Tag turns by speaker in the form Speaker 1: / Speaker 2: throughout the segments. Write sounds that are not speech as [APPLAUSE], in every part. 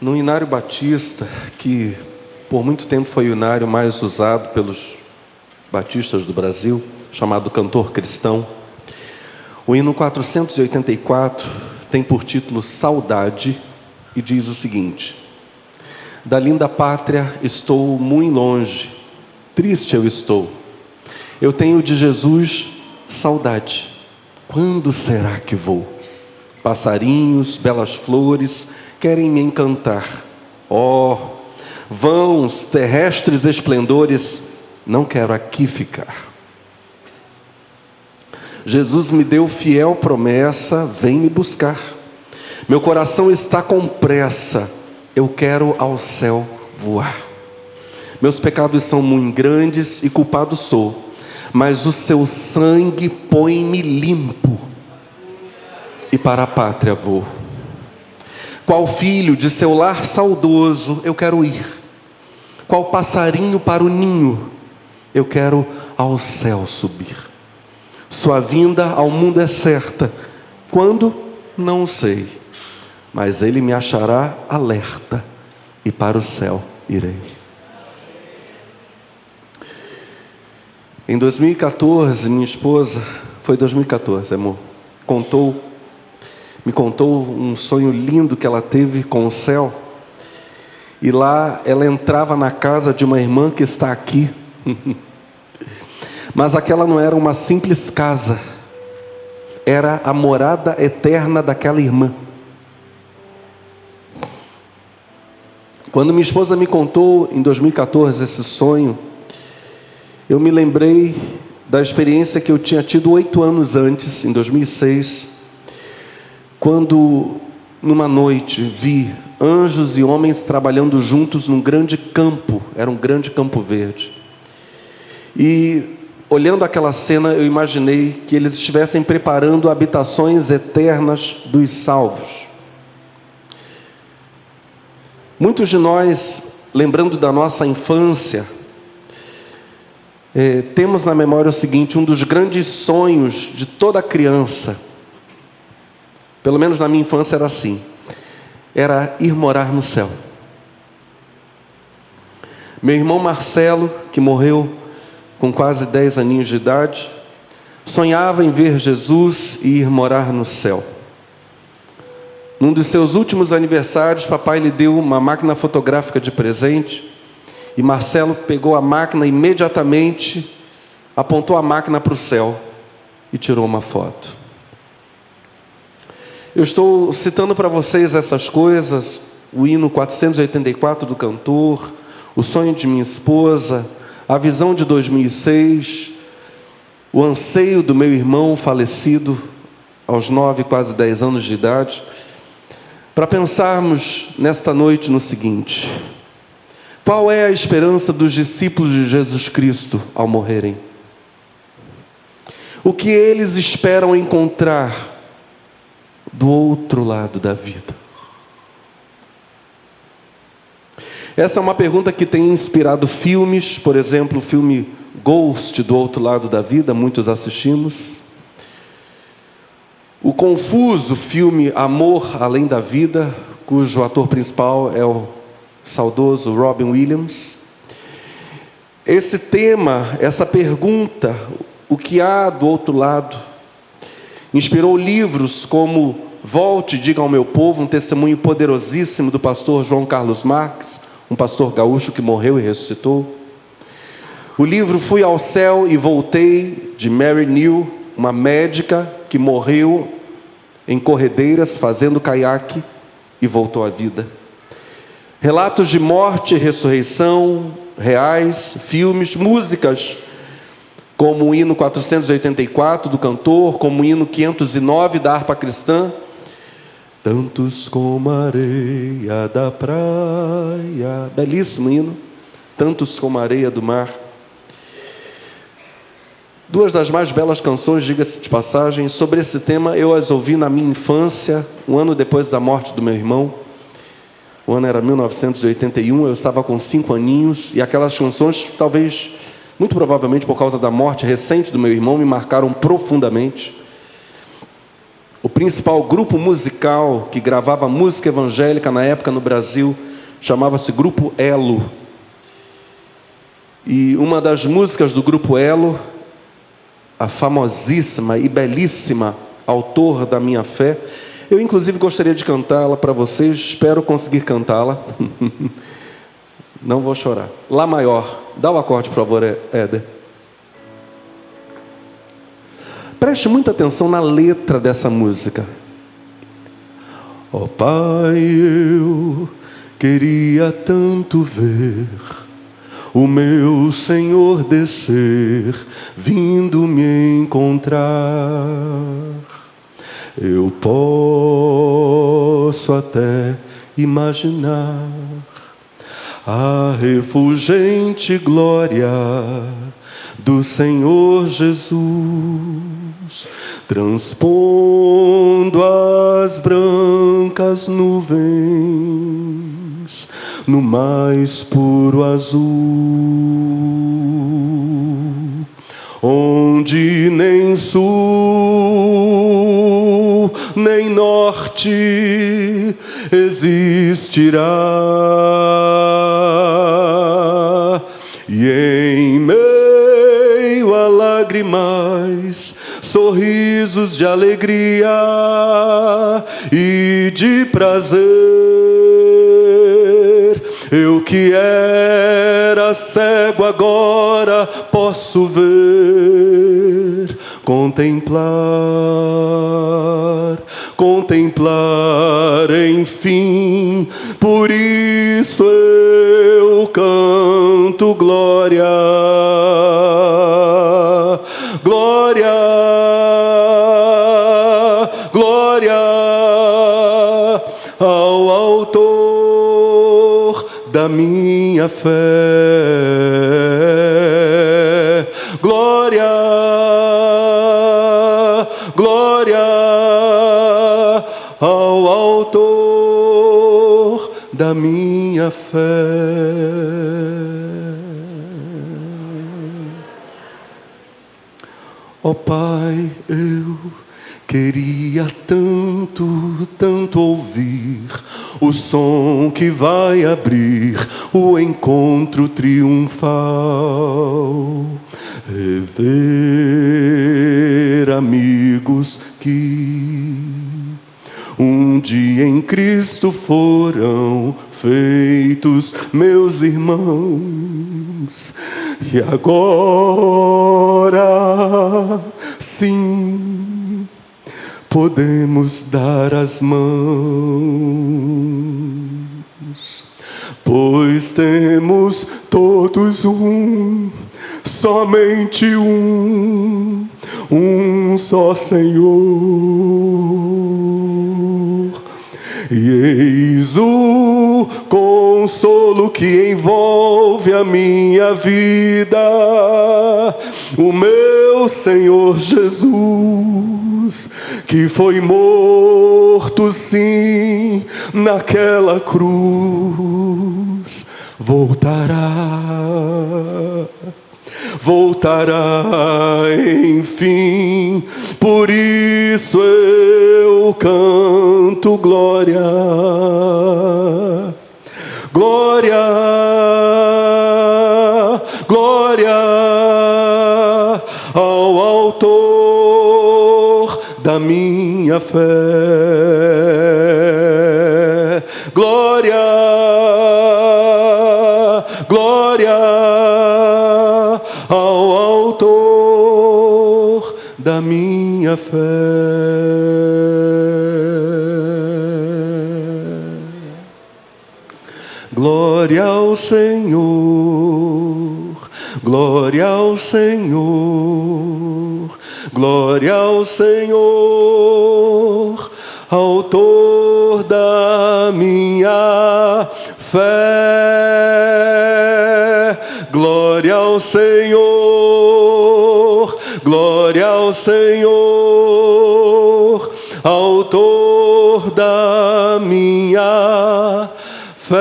Speaker 1: No Inário Batista, que por muito tempo foi o inário mais usado pelos batistas do Brasil, chamado Cantor Cristão, o hino 484 tem por título Saudade e diz o seguinte: Da linda pátria estou muito longe, triste eu estou. Eu tenho de Jesus saudade. Quando será que vou? Passarinhos, belas flores querem me encantar. Oh, vãos, terrestres esplendores, não quero aqui ficar. Jesus me deu fiel promessa, vem me buscar. Meu coração está com pressa, eu quero ao céu voar. Meus pecados são muito grandes e culpado sou, mas o seu sangue põe-me limpo e para a pátria vou. Qual filho de seu lar saudoso eu quero ir, qual passarinho para o ninho eu quero ao céu subir. Sua vinda ao mundo é certa, quando? Não sei, mas ele me achará alerta e para o céu irei. Em 2014, minha esposa, foi 2014, amor, contou me contou um sonho lindo que ela teve com o céu. E lá ela entrava na casa de uma irmã que está aqui. [LAUGHS] Mas aquela não era uma simples casa, era a morada eterna daquela irmã. Quando minha esposa me contou em 2014 esse sonho, eu me lembrei da experiência que eu tinha tido oito anos antes, em 2006, quando numa noite vi anjos e homens trabalhando juntos num grande campo, era um grande campo verde. E olhando aquela cena, eu imaginei que eles estivessem preparando habitações eternas dos salvos. Muitos de nós, lembrando da nossa infância, é, temos na memória o seguinte: um dos grandes sonhos de toda criança pelo menos na minha infância era assim. Era ir morar no céu. Meu irmão Marcelo, que morreu com quase 10 aninhos de idade, sonhava em ver Jesus e ir morar no céu. Num dos seus últimos aniversários, papai lhe deu uma máquina fotográfica de presente e Marcelo pegou a máquina imediatamente, apontou a máquina para o céu e tirou uma foto. Eu estou citando para vocês essas coisas, o hino 484 do cantor, o sonho de minha esposa, a visão de 2006, o anseio do meu irmão falecido aos nove, quase dez anos de idade, para pensarmos nesta noite no seguinte: qual é a esperança dos discípulos de Jesus Cristo ao morrerem? O que eles esperam encontrar do outro lado da vida? Essa é uma pergunta que tem inspirado filmes, por exemplo, o filme Ghost do Outro Lado da Vida, muitos assistimos. O confuso filme Amor Além da Vida, cujo ator principal é o saudoso Robin Williams. Esse tema, essa pergunta, o que há do outro lado, inspirou livros como Volte, diga ao meu povo, um testemunho poderosíssimo do pastor João Carlos Marques, um pastor gaúcho que morreu e ressuscitou. O livro Fui ao Céu e Voltei, de Mary New, uma médica que morreu em corredeiras fazendo caiaque e voltou à vida. Relatos de morte e ressurreição reais, filmes, músicas, como o hino 484 do cantor, como o hino 509 da harpa cristã, Tantos como a areia da praia. Belíssimo hino. Tantos como a areia do mar. Duas das mais belas canções, diga-se de passagem, sobre esse tema eu as ouvi na minha infância, um ano depois da morte do meu irmão. O ano era 1981, eu estava com cinco aninhos, e aquelas canções, talvez, muito provavelmente por causa da morte recente do meu irmão, me marcaram profundamente. O principal grupo musical que gravava música evangélica na época no Brasil chamava-se Grupo Elo. E uma das músicas do Grupo Elo, a famosíssima e belíssima Autor da Minha Fé, eu inclusive gostaria de cantá-la para vocês, espero conseguir cantá-la. [LAUGHS] Não vou chorar. Lá maior. Dá o acorde, por favor, Éder. Preste muita atenção na letra dessa música. Ó oh, Pai, eu queria tanto ver o meu Senhor descer, vindo me encontrar. Eu posso até imaginar a refulgente glória do Senhor Jesus, transpondo as brancas nuvens no mais puro azul, onde nem sul nem norte existirá. Lágrimas, sorrisos de alegria e de prazer. Eu que era cego agora posso ver, contemplar, contemplar, enfim. Por isso eu canto glória, glória, glória ao Autor da minha fé. Glória, glória ao Autor da minha fé. Queria tanto, tanto ouvir o som que vai abrir o encontro triunfal. Rever amigos que um dia em Cristo foram feitos meus irmãos, e agora sim podemos dar as mãos, pois temos todos um, somente um, um só Senhor. E eis o consolo que envolve a minha vida, o meu Senhor Jesus, que foi morto sim naquela cruz, voltará voltará enfim. Por isso eu canto glória, glória, glória ao Autor da minha fé. Da minha fé. Glória ao Senhor, glória ao Senhor, glória ao Senhor, Autor da minha fé. Glória ao Senhor, glória ao Senhor, Autor da minha fé.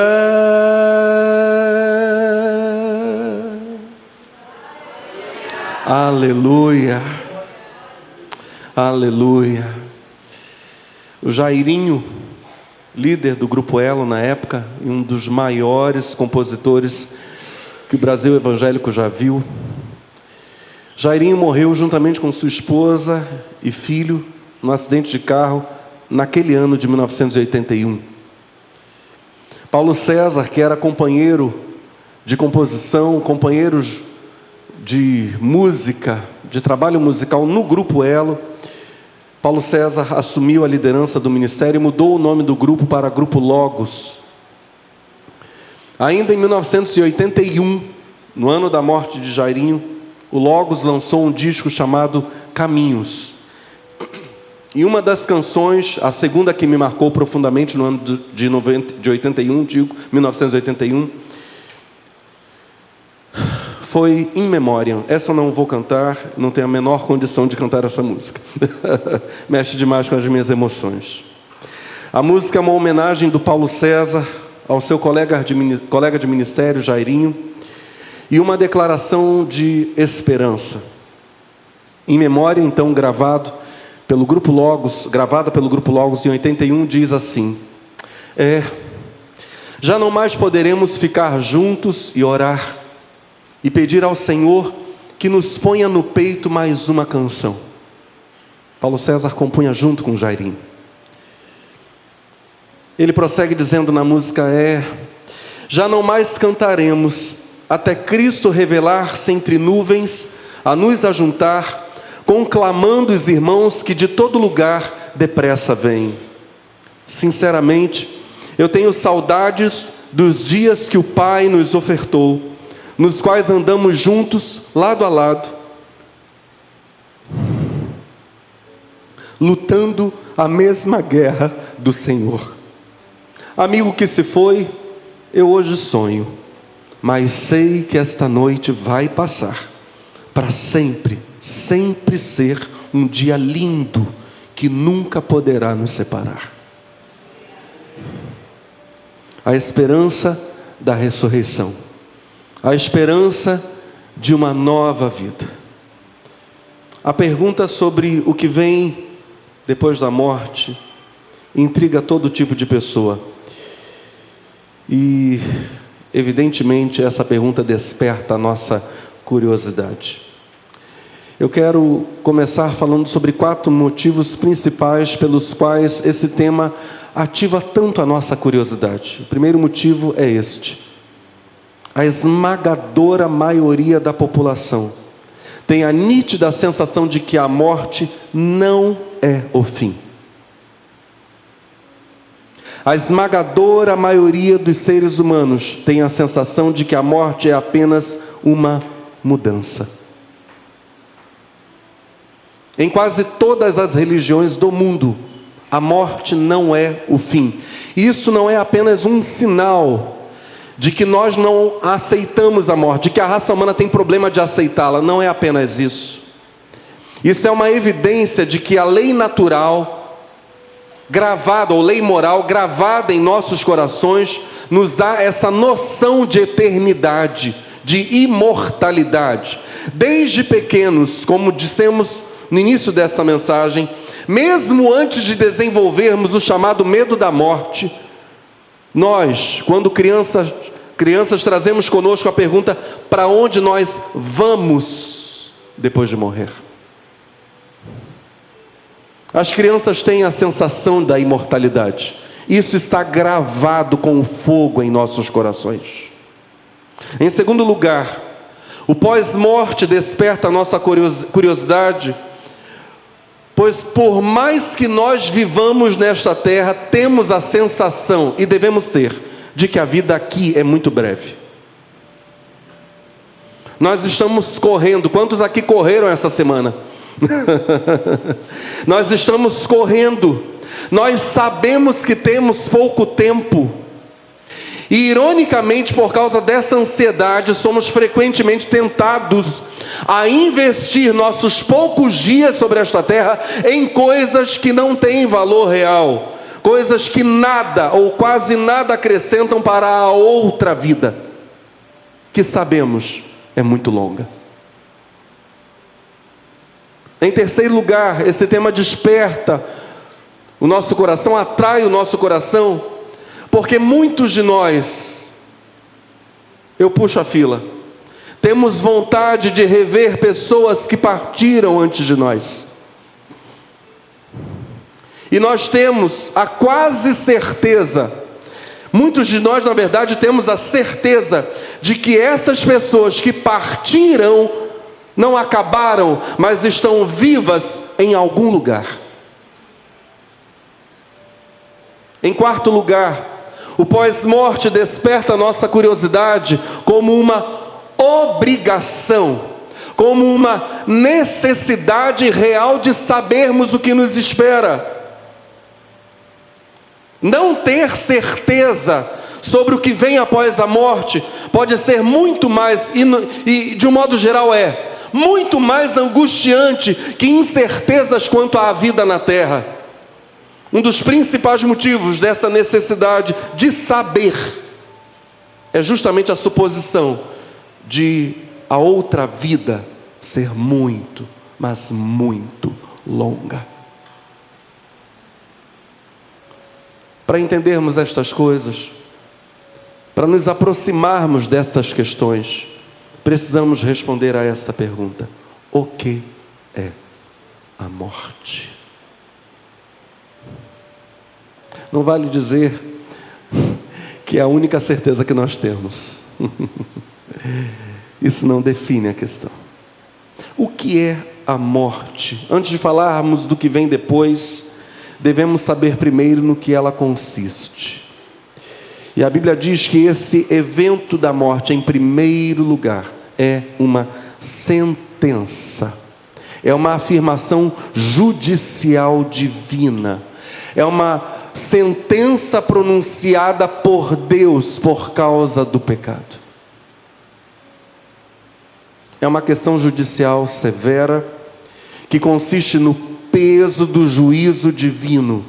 Speaker 1: Aleluia, aleluia. O Jairinho, líder do Grupo Elo na época, e um dos maiores compositores que o Brasil evangélico já viu. Jairinho morreu juntamente com sua esposa e filho num acidente de carro naquele ano de 1981. Paulo César, que era companheiro de composição, companheiro de música, de trabalho musical no Grupo Elo, Paulo César assumiu a liderança do ministério e mudou o nome do grupo para Grupo Logos. Ainda em 1981, no ano da morte de Jairinho, o Logos lançou um disco chamado Caminhos. E uma das canções, a segunda que me marcou profundamente no ano de, 90, de 81, digo, 1981, foi In Memoriam. Essa eu não vou cantar, não tenho a menor condição de cantar essa música. [LAUGHS] Mexe demais com as minhas emoções. A música é uma homenagem do Paulo César ao seu colega de, colega de ministério, Jairinho, e uma declaração de esperança. Em memória, então, gravado pelo Grupo Logos, gravada pelo Grupo Logos em 81, diz assim: É, já não mais poderemos ficar juntos e orar e pedir ao Senhor que nos ponha no peito mais uma canção. Paulo César compunha junto com Jairinho. Ele prossegue dizendo na música: É, já não mais cantaremos, até Cristo revelar-se entre nuvens, a nos ajuntar, conclamando os irmãos que de todo lugar depressa vêm. Sinceramente, eu tenho saudades dos dias que o Pai nos ofertou, nos quais andamos juntos, lado a lado, lutando a mesma guerra do Senhor. Amigo que se foi, eu hoje sonho, mas sei que esta noite vai passar, para sempre, sempre ser um dia lindo que nunca poderá nos separar. A esperança da ressurreição, a esperança de uma nova vida. A pergunta sobre o que vem depois da morte intriga todo tipo de pessoa. E, evidentemente, essa pergunta desperta a nossa curiosidade. Eu quero começar falando sobre quatro motivos principais pelos quais esse tema ativa tanto a nossa curiosidade. O primeiro motivo é este: a esmagadora maioria da população tem a nítida sensação de que a morte não é o fim. A esmagadora maioria dos seres humanos tem a sensação de que a morte é apenas uma mudança. Em quase todas as religiões do mundo, a morte não é o fim. Isso não é apenas um sinal de que nós não aceitamos a morte, de que a raça humana tem problema de aceitá-la. Não é apenas isso. Isso é uma evidência de que a lei natural gravada, ou lei moral gravada em nossos corações, nos dá essa noção de eternidade, de imortalidade. Desde pequenos, como dissemos no início dessa mensagem, mesmo antes de desenvolvermos o chamado medo da morte, nós, quando crianças, crianças trazemos conosco a pergunta: para onde nós vamos depois de morrer? As crianças têm a sensação da imortalidade. Isso está gravado com fogo em nossos corações. Em segundo lugar, o pós-morte desperta a nossa curiosidade, pois por mais que nós vivamos nesta terra, temos a sensação, e devemos ter, de que a vida aqui é muito breve. Nós estamos correndo, quantos aqui correram essa semana? [LAUGHS] nós estamos correndo, nós sabemos que temos pouco tempo, e ironicamente, por causa dessa ansiedade, somos frequentemente tentados a investir nossos poucos dias sobre esta terra em coisas que não têm valor real, coisas que nada ou quase nada acrescentam para a outra vida, que sabemos é muito longa. Em terceiro lugar, esse tema desperta o nosso coração, atrai o nosso coração, porque muitos de nós, eu puxo a fila, temos vontade de rever pessoas que partiram antes de nós. E nós temos a quase certeza, muitos de nós, na verdade, temos a certeza de que essas pessoas que partiram não acabaram, mas estão vivas em algum lugar. Em quarto lugar, o pós-morte desperta a nossa curiosidade como uma obrigação, como uma necessidade real de sabermos o que nos espera. Não ter certeza sobre o que vem após a morte pode ser muito mais, e de um modo geral é, muito mais angustiante que incertezas quanto à vida na terra. Um dos principais motivos dessa necessidade de saber é justamente a suposição de a outra vida ser muito, mas muito longa. Para entendermos estas coisas, para nos aproximarmos destas questões, precisamos responder a esta pergunta: o que é a morte? Não vale dizer que é a única certeza que nós temos. [LAUGHS] Isso não define a questão. O que é a morte? Antes de falarmos do que vem depois, devemos saber primeiro no que ela consiste. E a Bíblia diz que esse evento da morte, em primeiro lugar, é uma sentença, é uma afirmação judicial divina, é uma sentença pronunciada por Deus por causa do pecado. É uma questão judicial severa que consiste no peso do juízo divino.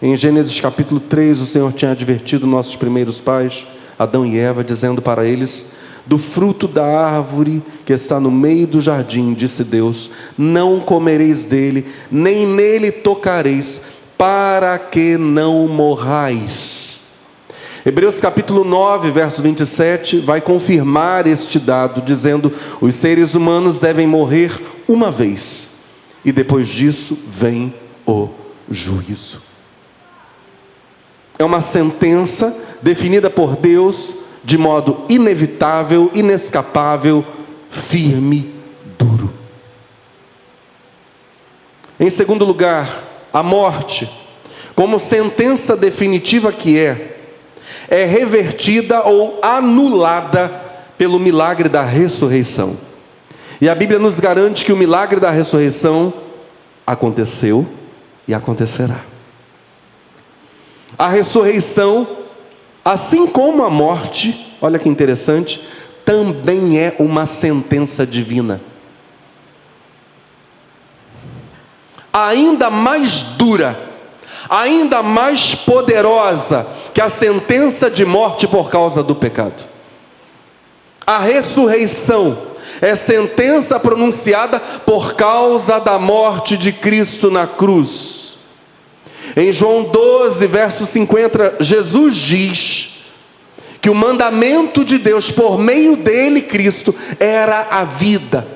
Speaker 1: Em Gênesis capítulo 3, o Senhor tinha advertido nossos primeiros pais, Adão e Eva, dizendo para eles: Do fruto da árvore que está no meio do jardim, disse Deus: Não comereis dele, nem nele tocareis, para que não morrais. Hebreus capítulo 9, verso 27, vai confirmar este dado, dizendo: os seres humanos devem morrer uma vez, e depois disso vem o juízo. É uma sentença definida por Deus de modo inevitável, inescapável, firme, duro. Em segundo lugar, a morte, como sentença definitiva que é, é revertida ou anulada pelo milagre da ressurreição. E a Bíblia nos garante que o milagre da ressurreição aconteceu e acontecerá. A ressurreição, assim como a morte, olha que interessante, também é uma sentença divina. Ainda mais dura, ainda mais poderosa que a sentença de morte por causa do pecado. A ressurreição é sentença pronunciada por causa da morte de Cristo na cruz. Em João 12, verso 50, Jesus diz que o mandamento de Deus por meio dele, Cristo, era a vida.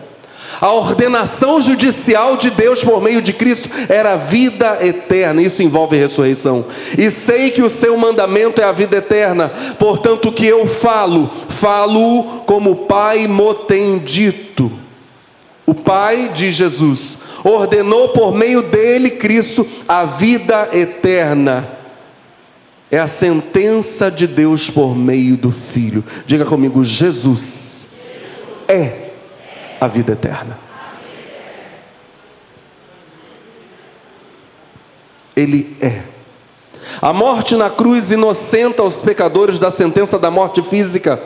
Speaker 1: A ordenação judicial de Deus por meio de Cristo era a vida eterna, isso envolve ressurreição. E sei que o seu mandamento é a vida eterna, portanto, o que eu falo, falo como o Pai mo tem dito. O Pai de Jesus ordenou por meio dele, Cristo, a vida eterna. É a sentença de Deus por meio do Filho. Diga comigo: Jesus é a vida eterna. Ele é. A morte na cruz inocenta os pecadores da sentença da morte física,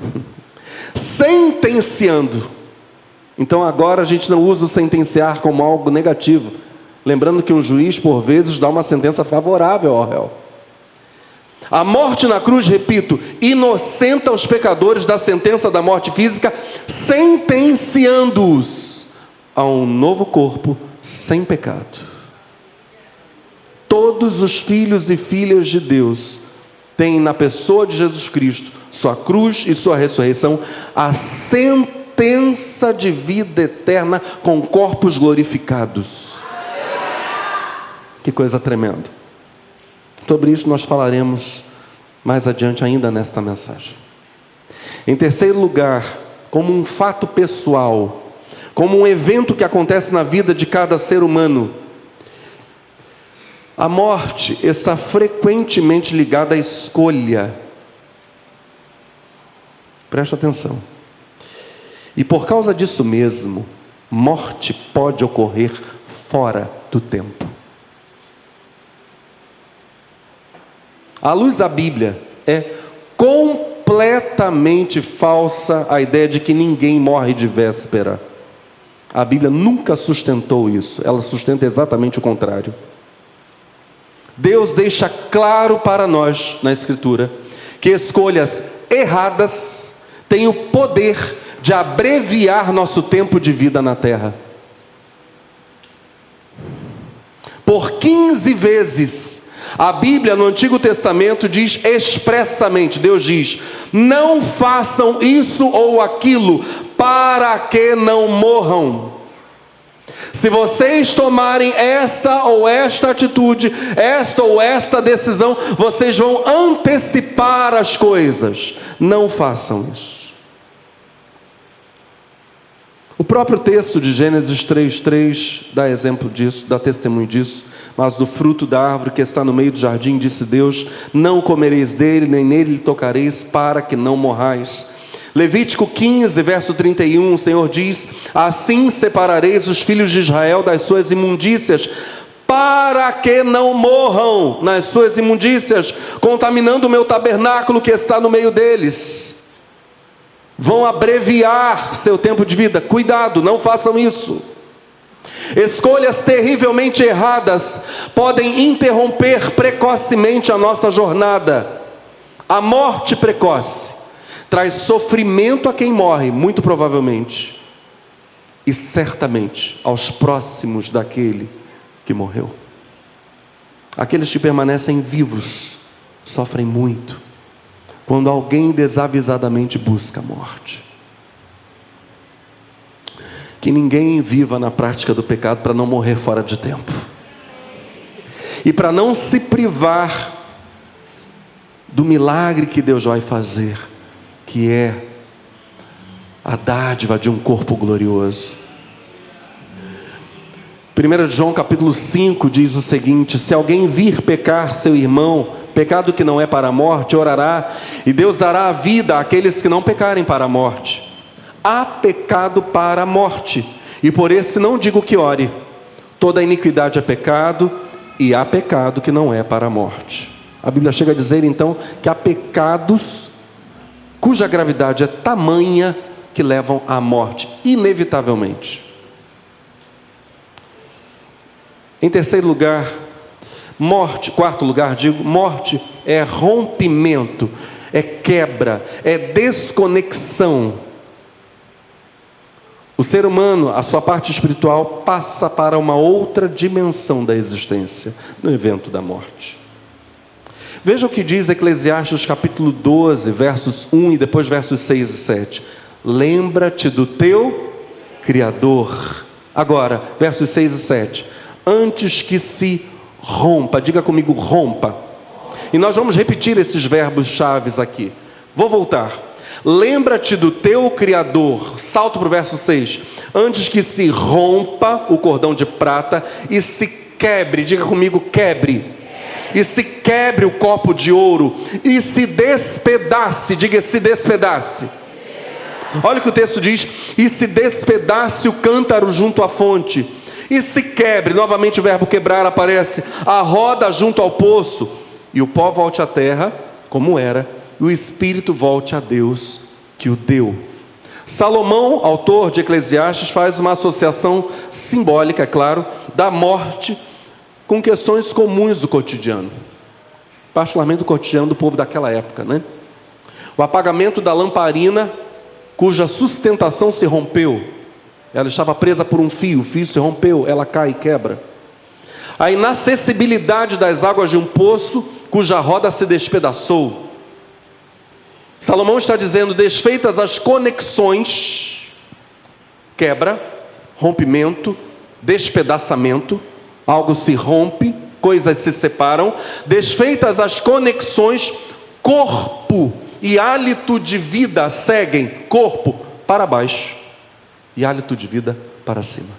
Speaker 1: [LAUGHS] sentenciando. Então agora a gente não usa o sentenciar como algo negativo, lembrando que um juiz por vezes dá uma sentença favorável ao réu. A morte na cruz, repito, inocenta os pecadores da sentença da morte física, sentenciando-os a um novo corpo sem pecado. todos os filhos e filhas de Deus têm na pessoa de Jesus Cristo, sua cruz e sua ressurreição, a sentença de vida eterna com corpos glorificados. Que coisa tremenda. Sobre isso nós falaremos mais adiante ainda nesta mensagem. Em terceiro lugar, como um fato pessoal, como um evento que acontece na vida de cada ser humano, a morte está frequentemente ligada à escolha. Preste atenção. E por causa disso mesmo, morte pode ocorrer fora do tempo. À luz da Bíblia, é completamente falsa a ideia de que ninguém morre de véspera. A Bíblia nunca sustentou isso, ela sustenta exatamente o contrário. Deus deixa claro para nós na Escritura que escolhas erradas têm o poder de abreviar nosso tempo de vida na terra. Por 15 vezes, a Bíblia no Antigo Testamento diz expressamente: Deus diz, não façam isso ou aquilo, para que não morram. Se vocês tomarem esta ou esta atitude, esta ou esta decisão, vocês vão antecipar as coisas. Não façam isso. O próprio texto de Gênesis 3:3 dá exemplo disso, dá testemunho disso. Mas do fruto da árvore que está no meio do jardim, disse Deus: Não comereis dele, nem nele tocareis, para que não morrais. Levítico 15, verso 31, o Senhor diz: Assim separareis os filhos de Israel das suas imundícias, para que não morram nas suas imundícias, contaminando o meu tabernáculo que está no meio deles. Vão abreviar seu tempo de vida. Cuidado, não façam isso. Escolhas terrivelmente erradas podem interromper precocemente a nossa jornada. A morte precoce traz sofrimento a quem morre, muito provavelmente, e certamente aos próximos daquele que morreu. Aqueles que permanecem vivos sofrem muito quando alguém desavisadamente busca a morte. Que ninguém viva na prática do pecado para não morrer fora de tempo. E para não se privar do milagre que Deus vai fazer que é a dádiva de um corpo glorioso. 1 João capítulo 5 diz o seguinte: Se alguém vir pecar seu irmão, pecado que não é para a morte, orará, e Deus dará a vida àqueles que não pecarem para a morte. Há pecado para a morte, e por esse não digo que ore. Toda iniquidade é pecado, e há pecado que não é para a morte. A Bíblia chega a dizer então que há pecados cuja gravidade é tamanha que levam à morte, inevitavelmente. Em terceiro lugar, morte, quarto lugar, digo, morte é rompimento, é quebra, é desconexão. O ser humano, a sua parte espiritual, passa para uma outra dimensão da existência no evento da morte. Veja o que diz Eclesiastes capítulo 12, versos 1 e depois versos 6 e 7. Lembra-te do teu Criador. Agora, versos 6 e 7. Antes que se rompa, diga comigo, rompa. E nós vamos repetir esses verbos chaves aqui. Vou voltar. Lembra-te do teu Criador, salto para o verso 6. Antes que se rompa o cordão de prata e se quebre, diga comigo, quebre e se quebre o copo de ouro, e se despedace, diga se despedace. Olha o que o texto diz: e se despedace o cântaro junto à fonte, e se quebre, novamente o verbo quebrar aparece, a roda junto ao poço, e o pó volte à terra, como era, e o espírito volte a Deus que o deu. Salomão, autor de Eclesiastes, faz uma associação simbólica, é claro, da morte com questões comuns do cotidiano, particularmente do cotidiano do povo daquela época, né? O apagamento da lamparina, cuja sustentação se rompeu, ela estava presa por um fio, o fio se rompeu, ela cai e quebra. a inacessibilidade das águas de um poço cuja roda se despedaçou. Salomão está dizendo: desfeitas as conexões, quebra, rompimento, despedaçamento, algo se rompe, coisas se separam, desfeitas as conexões, corpo e hálito de vida seguem corpo para baixo e hálito de vida para cima.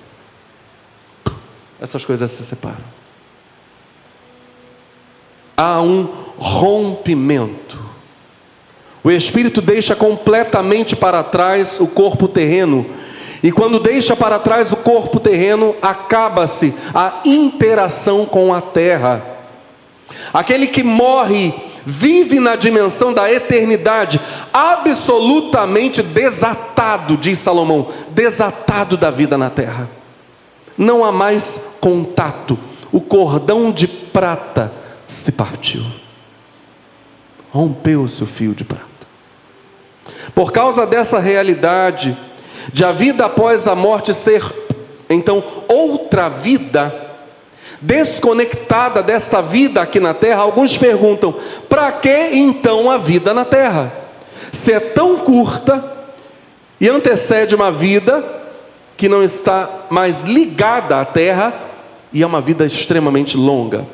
Speaker 1: Essas coisas se separam. Há um rompimento. O espírito deixa completamente para trás o corpo terreno e quando deixa para trás o corpo terreno, acaba-se a interação com a terra. Aquele que morre vive na dimensão da eternidade, absolutamente desatado, diz Salomão, desatado da vida na terra. Não há mais contato, o cordão de prata se partiu, rompeu-se o fio de prata. Por causa dessa realidade, de a vida após a morte ser então outra vida, desconectada desta vida aqui na terra, alguns perguntam: para que então a vida na terra? Se é tão curta e antecede uma vida que não está mais ligada à terra e é uma vida extremamente longa.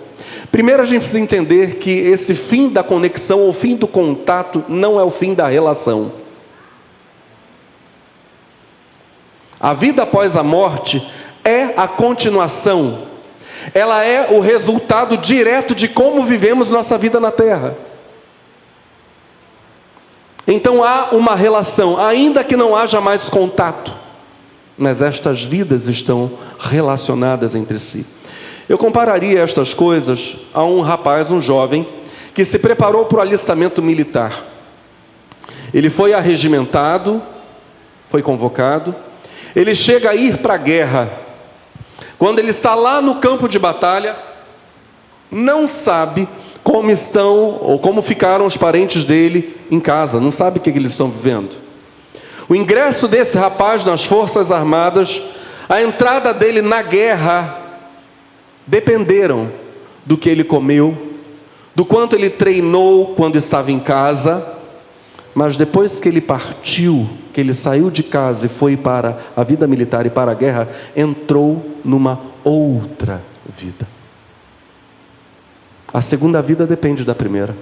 Speaker 1: Primeiro a gente precisa entender que esse fim da conexão ou fim do contato não é o fim da relação. A vida após a morte é a continuação, ela é o resultado direto de como vivemos nossa vida na terra. Então há uma relação, ainda que não haja mais contato, mas estas vidas estão relacionadas entre si. Eu compararia estas coisas a um rapaz, um jovem, que se preparou para o alistamento militar. Ele foi arregimentado, foi convocado, ele chega a ir para a guerra. Quando ele está lá no campo de batalha, não sabe como estão ou como ficaram os parentes dele em casa, não sabe o que eles estão vivendo. O ingresso desse rapaz nas Forças Armadas, a entrada dele na guerra, dependeram do que ele comeu, do quanto ele treinou quando estava em casa, mas depois que ele partiu, que ele saiu de casa e foi para a vida militar e para a guerra, entrou numa outra vida. A segunda vida depende da primeira,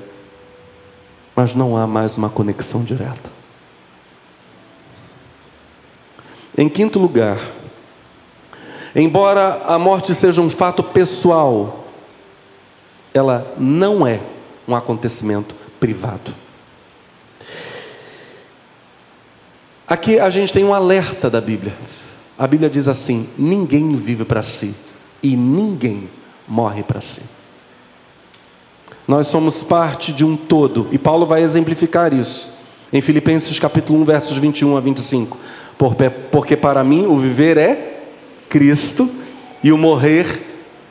Speaker 1: mas não há mais uma conexão direta. Em quinto lugar, embora a morte seja um fato pessoal, ela não é um acontecimento privado. Aqui a gente tem um alerta da Bíblia. A Bíblia diz assim: ninguém vive para si e ninguém morre para si. Nós somos parte de um todo, e Paulo vai exemplificar isso em Filipenses capítulo 1, versos 21 a 25. Porque para mim o viver é Cristo e o morrer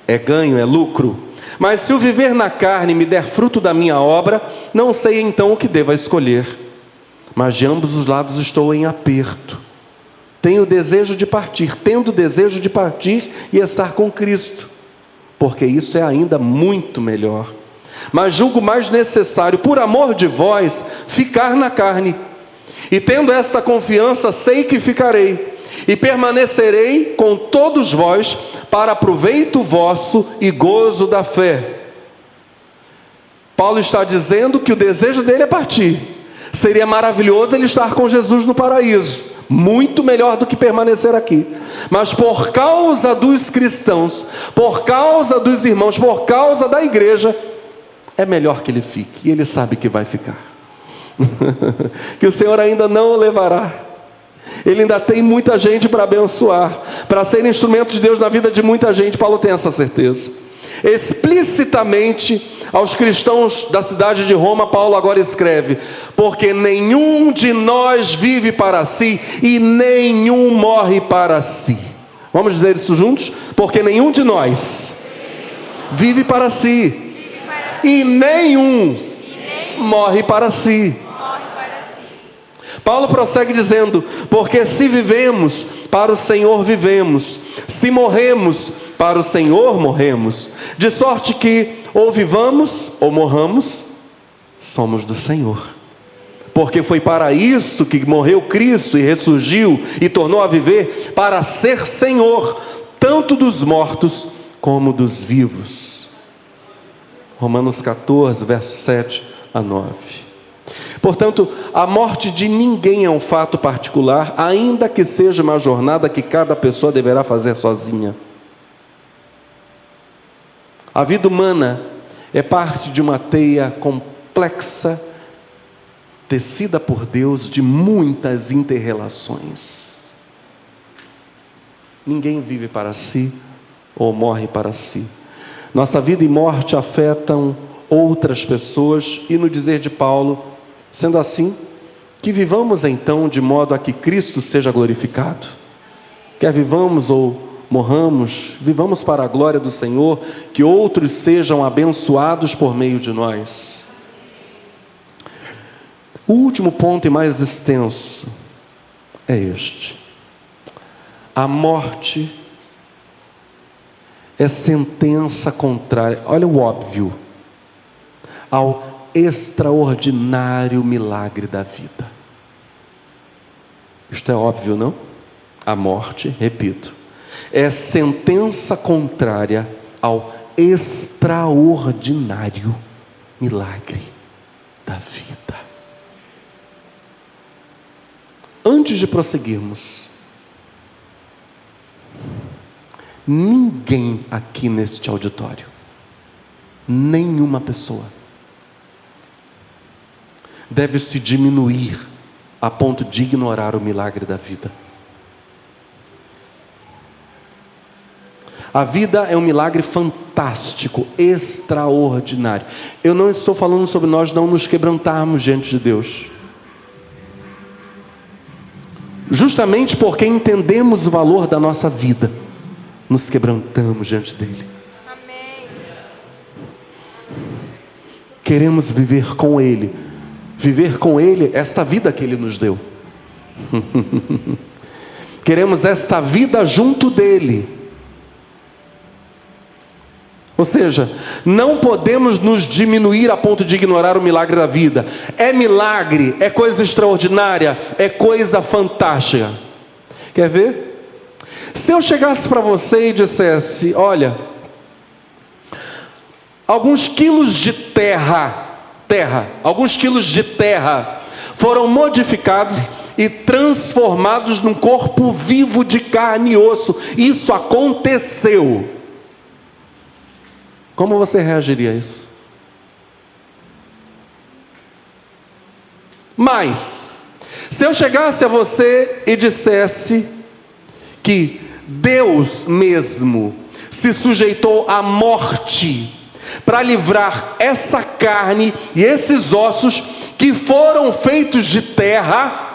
Speaker 1: é ganho, é lucro. Mas se o viver na carne me der fruto da minha obra, não sei então o que deva escolher mas de ambos os lados estou em aperto. Tenho desejo de partir, tendo desejo de partir e estar com Cristo, porque isso é ainda muito melhor. Mas julgo mais necessário, por amor de vós, ficar na carne. E tendo esta confiança, sei que ficarei, e permanecerei com todos vós, para proveito vosso e gozo da fé. Paulo está dizendo que o desejo dele é partir Seria maravilhoso ele estar com Jesus no paraíso, muito melhor do que permanecer aqui. Mas por causa dos cristãos, por causa dos irmãos, por causa da igreja, é melhor que ele fique, e ele sabe que vai ficar. [LAUGHS] que o Senhor ainda não o levará. Ele ainda tem muita gente para abençoar, para ser instrumento de Deus na vida de muita gente. Paulo tem essa certeza. Explicitamente aos cristãos da cidade de Roma, Paulo agora escreve: Porque nenhum de nós vive para si e nenhum morre para si. Vamos dizer isso juntos? Porque nenhum de nós vive para si e nenhum morre para si. Paulo prossegue dizendo: Porque se vivemos, para o Senhor vivemos, se morremos, para o Senhor morremos, de sorte que ou vivamos ou morramos, somos do Senhor. Porque foi para isto que morreu Cristo e ressurgiu e tornou a viver, para ser Senhor, tanto dos mortos como dos vivos. Romanos 14, verso 7 a 9. Portanto, a morte de ninguém é um fato particular, ainda que seja uma jornada que cada pessoa deverá fazer sozinha. A vida humana é parte de uma teia complexa, tecida por Deus de muitas interrelações. Ninguém vive para si ou morre para si. Nossa vida e morte afetam outras pessoas, e no dizer de Paulo, Sendo assim, que vivamos então de modo a que Cristo seja glorificado. Quer vivamos ou morramos, vivamos para a glória do Senhor, que outros sejam abençoados por meio de nós. O último ponto e mais extenso é este: a morte é sentença contrária, olha o óbvio, ao extraordinário milagre da vida. Isto é óbvio, não? A morte, repito, é sentença contrária ao extraordinário milagre da vida. Antes de prosseguirmos, ninguém aqui neste auditório, nenhuma pessoa, deve se diminuir a ponto de ignorar o milagre da vida. A vida é um milagre fantástico, extraordinário. Eu não estou falando sobre nós não nos quebrantarmos diante de Deus. Justamente porque entendemos o valor da nossa vida, nos quebrantamos diante dele. Amém. Queremos viver com ele viver com Ele esta vida que Ele nos deu. [LAUGHS] Queremos esta vida junto dEle. Ou seja, não podemos nos diminuir a ponto de ignorar o milagre da vida. É milagre, é coisa extraordinária, é coisa fantástica. Quer ver? Se eu chegasse para você e dissesse: Olha, alguns quilos de terra terra, alguns quilos de terra, foram modificados e transformados num corpo vivo de carne e osso. Isso aconteceu. Como você reagiria a isso? Mas, se eu chegasse a você e dissesse que Deus mesmo se sujeitou à morte, para livrar essa carne e esses ossos que foram feitos de terra,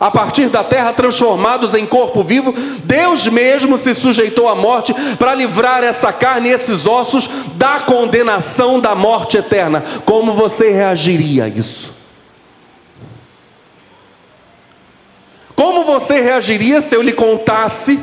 Speaker 1: a partir da terra transformados em corpo vivo, Deus mesmo se sujeitou à morte para livrar essa carne e esses ossos da condenação da morte eterna. Como você reagiria a isso? Como você reagiria se eu lhe contasse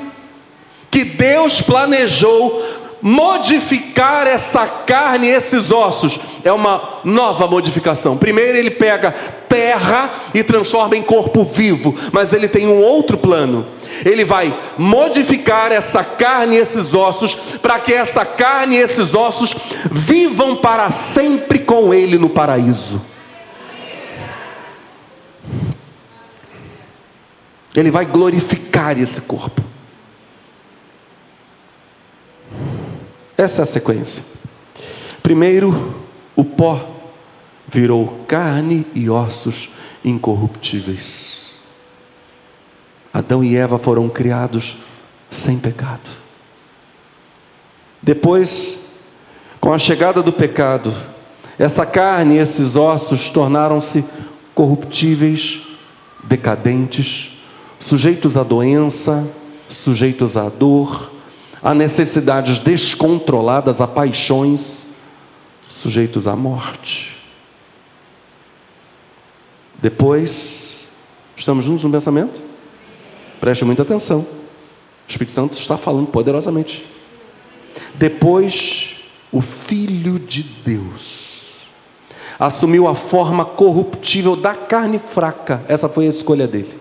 Speaker 1: que Deus planejou modificar essa carne esses ossos. É uma nova modificação. Primeiro, ele pega terra e transforma em corpo vivo, mas ele tem um outro plano. Ele vai modificar essa carne e esses ossos, para que essa carne e esses ossos vivam para sempre com ele no paraíso. Ele vai glorificar esse corpo. Essa é a sequência. Primeiro, o pó virou carne e ossos incorruptíveis. Adão e Eva foram criados sem pecado. Depois, com a chegada do pecado, essa carne e esses ossos tornaram-se corruptíveis, decadentes, sujeitos à doença, sujeitos à dor, a necessidades descontroladas, a paixões, sujeitos à morte. Depois, Estamos juntos no pensamento? Preste muita atenção. O Espírito Santo está falando poderosamente. Depois, o Filho de Deus assumiu a forma corruptível da carne fraca. Essa foi a escolha dele.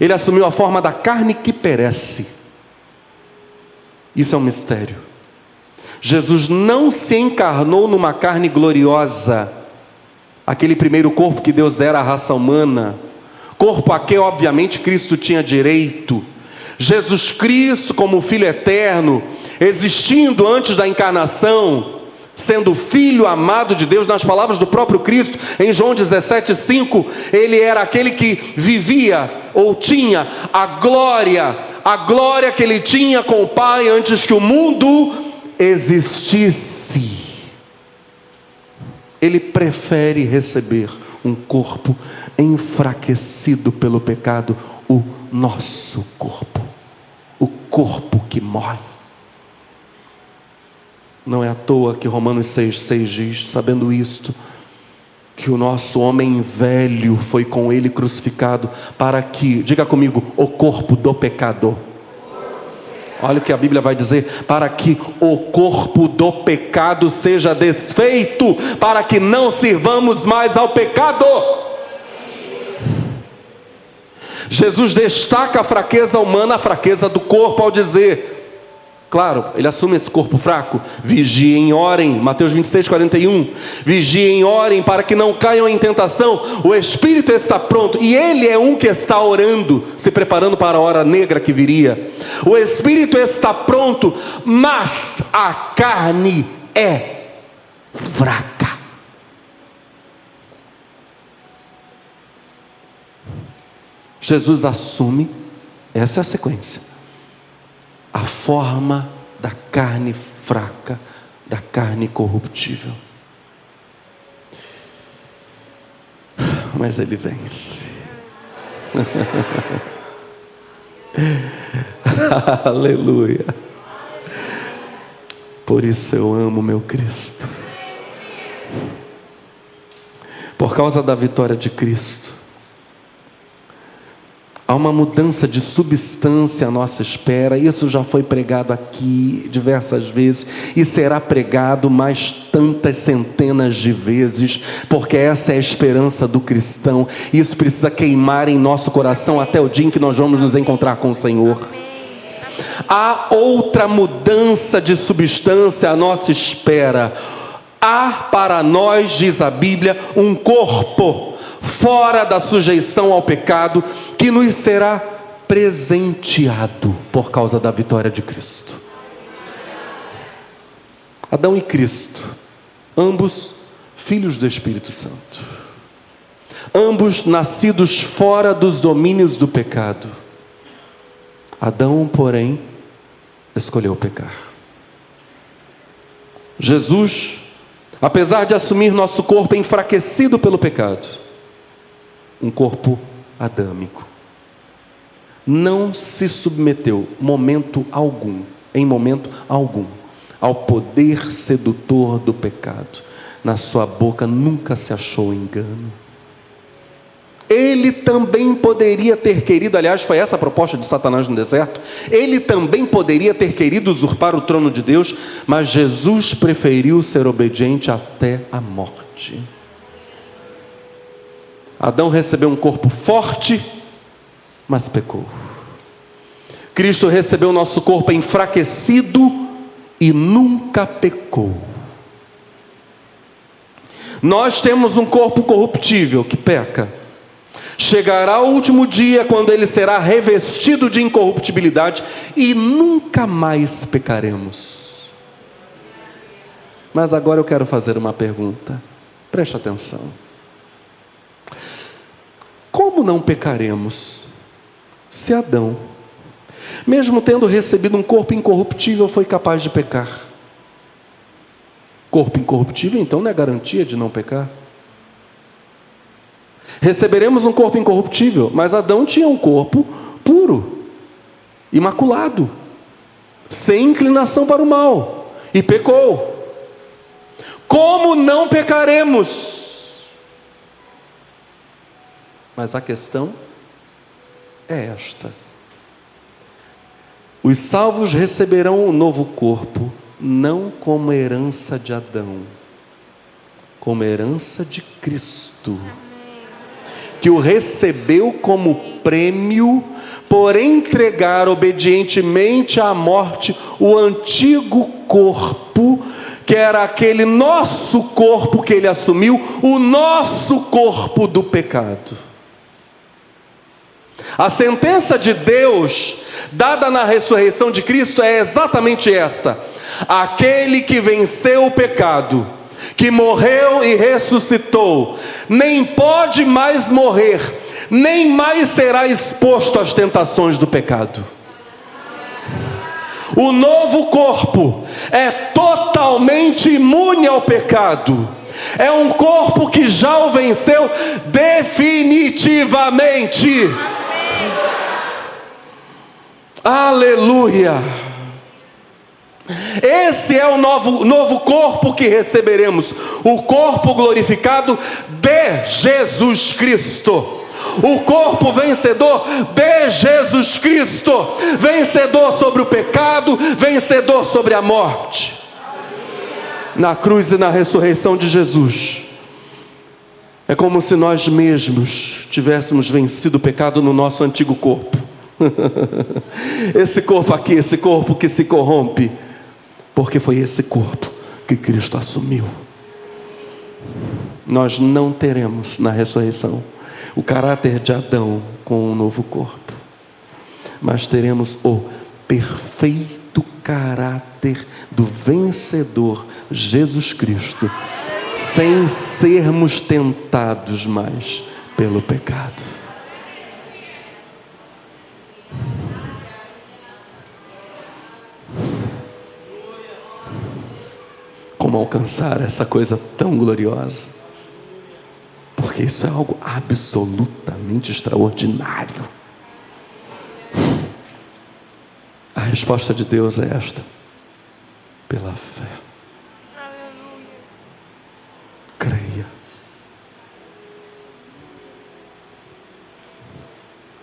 Speaker 1: Ele assumiu a forma da carne que perece. Isso é um mistério. Jesus não se encarnou numa carne gloriosa, aquele primeiro corpo que Deus dera à raça humana, corpo a que, obviamente, Cristo tinha direito. Jesus Cristo, como Filho eterno, existindo antes da encarnação, sendo filho amado de Deus, nas palavras do próprio Cristo, em João 17,5, ele era aquele que vivia ou tinha a glória, a glória que ele tinha com o Pai antes que o mundo existisse. Ele prefere receber um corpo enfraquecido pelo pecado, o nosso corpo, o corpo que morre. Não é à toa que Romanos 6,6 diz, sabendo isto, que o nosso homem velho foi com ele crucificado, para que, diga comigo, o corpo do pecador. Olha o que a Bíblia vai dizer: para que o corpo do pecado seja desfeito, para que não sirvamos mais ao pecado. Jesus destaca a fraqueza humana, a fraqueza do corpo, ao dizer: Claro, ele assume esse corpo fraco. Vigiem, orem. Mateus 26, 41. Vigiem, orem para que não caiam em tentação. O espírito está pronto e ele é um que está orando, se preparando para a hora negra que viria. O espírito está pronto, mas a carne é fraca. Jesus assume, essa é a sequência a forma da carne fraca, da carne corruptível. Mas ele vence. [LAUGHS] Aleluia. Por isso eu amo meu Cristo. Por causa da vitória de Cristo, Há uma mudança de substância à nossa espera, isso já foi pregado aqui diversas vezes e será pregado mais tantas centenas de vezes, porque essa é a esperança do cristão. Isso precisa queimar em nosso coração até o dia em que nós vamos nos encontrar com o Senhor. Há outra mudança de substância à nossa espera. Há para nós, diz a Bíblia, um corpo fora da sujeição ao pecado, que nos será presenteado por causa da vitória de Cristo. Adão e Cristo, ambos filhos do Espírito Santo, ambos nascidos fora dos domínios do pecado. Adão, porém, escolheu pecar. Jesus, apesar de assumir nosso corpo enfraquecido pelo pecado, um corpo adâmico. Não se submeteu, momento algum, em momento algum, ao poder sedutor do pecado. Na sua boca nunca se achou engano. Ele também poderia ter querido, aliás, foi essa a proposta de Satanás no deserto. Ele também poderia ter querido usurpar o trono de Deus, mas Jesus preferiu ser obediente até a morte. Adão recebeu um corpo forte, mas pecou. Cristo recebeu nosso corpo enfraquecido e nunca pecou. Nós temos um corpo corruptível que peca. Chegará o último dia quando ele será revestido de incorruptibilidade e nunca mais pecaremos. Mas agora eu quero fazer uma pergunta. Preste atenção. Como não pecaremos se Adão, mesmo tendo recebido um corpo incorruptível, foi capaz de pecar? Corpo incorruptível, então, não é garantia de não pecar? Receberemos um corpo incorruptível, mas Adão tinha um corpo puro, imaculado, sem inclinação para o mal, e pecou. Como não pecaremos? Mas a questão é esta: os salvos receberão um novo corpo, não como herança de Adão, como herança de Cristo que o recebeu como prêmio por entregar obedientemente à morte o antigo corpo, que era aquele nosso corpo que ele assumiu, o nosso corpo do pecado. A sentença de Deus, dada na ressurreição de Cristo, é exatamente esta: aquele que venceu o pecado, que morreu e ressuscitou, nem pode mais morrer, nem mais será exposto às tentações do pecado. O novo corpo é totalmente imune ao pecado. É um corpo que já o venceu definitivamente. Aleluia. Esse é o novo, novo corpo que receberemos, o corpo glorificado de Jesus Cristo. O corpo vencedor de Jesus Cristo, vencedor sobre o pecado, vencedor sobre a morte. Na cruz e na ressurreição de Jesus. É como se nós mesmos tivéssemos vencido o pecado no nosso antigo corpo. [LAUGHS] esse corpo aqui, esse corpo que se corrompe, porque foi esse corpo que Cristo assumiu. Nós não teremos na ressurreição o caráter de Adão com um novo corpo, mas teremos o perfeito caráter do vencedor Jesus Cristo, sem sermos tentados mais pelo pecado. como alcançar essa coisa tão gloriosa. Porque isso é algo absolutamente extraordinário. A resposta de Deus é esta: pela fé. Creia.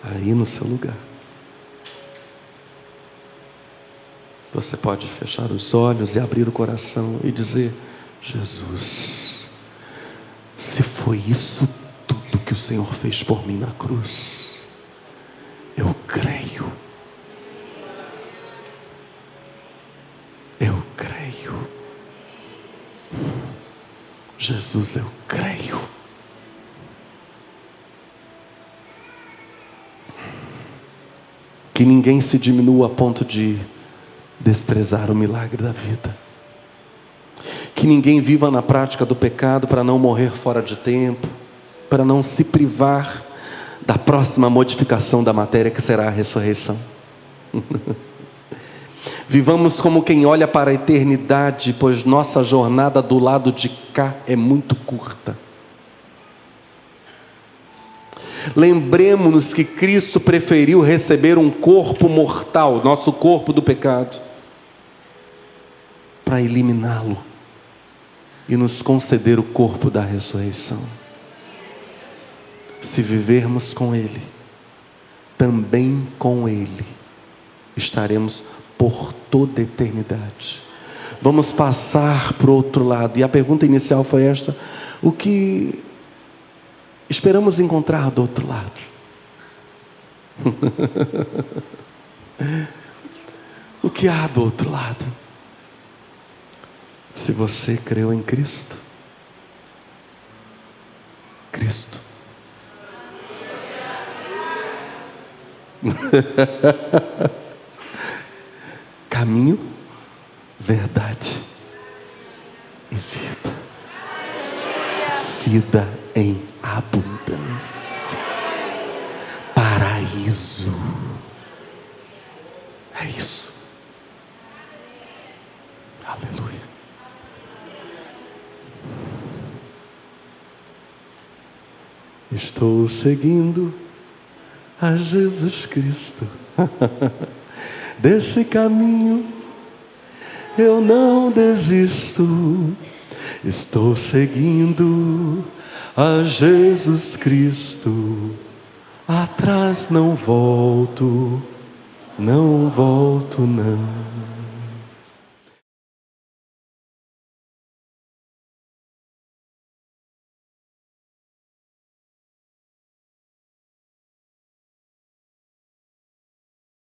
Speaker 1: Aí no seu lugar. Você pode fechar os olhos e abrir o coração e dizer: Jesus, se foi isso tudo que o Senhor fez por mim na cruz, Jesus, eu creio. Que ninguém se diminua a ponto de desprezar o milagre da vida. Que ninguém viva na prática do pecado para não morrer fora de tempo, para não se privar da próxima modificação da matéria que será a ressurreição. [LAUGHS] Vivamos como quem olha para a eternidade, pois nossa jornada do lado de cá é muito curta. Lembremos-nos que Cristo preferiu receber um corpo mortal, nosso corpo do pecado, para eliminá-lo e nos conceder o corpo da ressurreição. Se vivermos com Ele, também com Ele estaremos por toda eternidade. Vamos passar para o outro lado. E a pergunta inicial foi esta: o que esperamos encontrar do outro lado? [LAUGHS] o que há do outro lado? Se você creu em Cristo, Cristo. [LAUGHS] Caminho, verdade e vida. Vida em abundância. Paraíso. É isso. Aleluia. Estou seguindo a Jesus Cristo. [LAUGHS] Desse caminho eu não desisto. Estou seguindo a Jesus Cristo. Atrás não volto, não volto não.